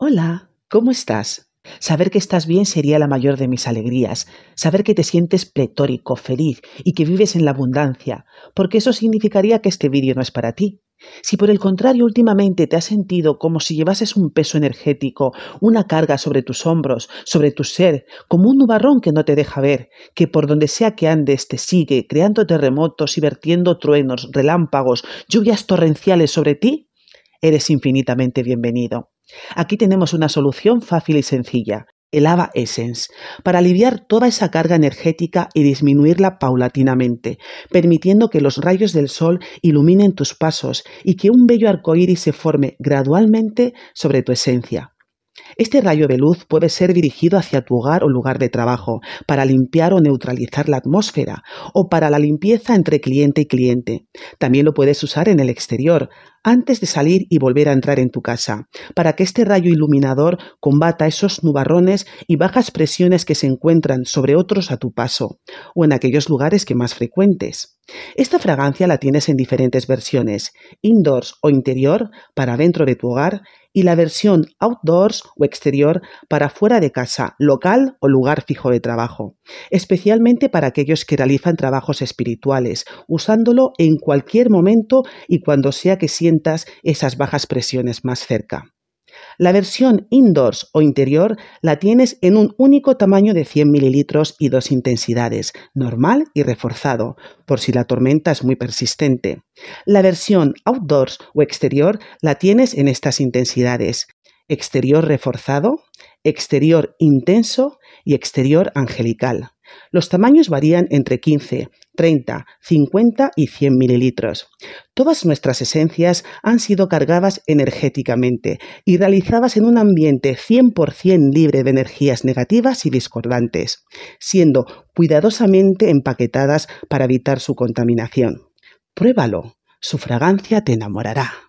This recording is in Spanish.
Hola, ¿cómo estás? Saber que estás bien sería la mayor de mis alegrías, saber que te sientes pletórico, feliz y que vives en la abundancia, porque eso significaría que este vídeo no es para ti. Si por el contrario últimamente te has sentido como si llevases un peso energético, una carga sobre tus hombros, sobre tu ser, como un nubarrón que no te deja ver, que por donde sea que andes te sigue, creando terremotos y vertiendo truenos, relámpagos, lluvias torrenciales sobre ti, eres infinitamente bienvenido. Aquí tenemos una solución fácil y sencilla, el Ava Essence, para aliviar toda esa carga energética y disminuirla paulatinamente, permitiendo que los rayos del sol iluminen tus pasos y que un bello arcoíris se forme gradualmente sobre tu esencia. Este rayo de luz puede ser dirigido hacia tu hogar o lugar de trabajo, para limpiar o neutralizar la atmósfera, o para la limpieza entre cliente y cliente. También lo puedes usar en el exterior, antes de salir y volver a entrar en tu casa, para que este rayo iluminador combata esos nubarrones y bajas presiones que se encuentran sobre otros a tu paso, o en aquellos lugares que más frecuentes. Esta fragancia la tienes en diferentes versiones, indoors o interior, para dentro de tu hogar, y la versión outdoors o exterior para fuera de casa, local o lugar fijo de trabajo, especialmente para aquellos que realizan trabajos espirituales, usándolo en cualquier momento y cuando sea que sientas esas bajas presiones más cerca. La versión indoors o interior la tienes en un único tamaño de 100 mililitros y dos intensidades, normal y reforzado, por si la tormenta es muy persistente. La versión outdoors o exterior la tienes en estas intensidades, exterior reforzado, exterior intenso y exterior angelical. Los tamaños varían entre 15, 30, 50 y 100 mililitros. Todas nuestras esencias han sido cargadas energéticamente y realizadas en un ambiente 100% libre de energías negativas y discordantes, siendo cuidadosamente empaquetadas para evitar su contaminación. Pruébalo, su fragancia te enamorará.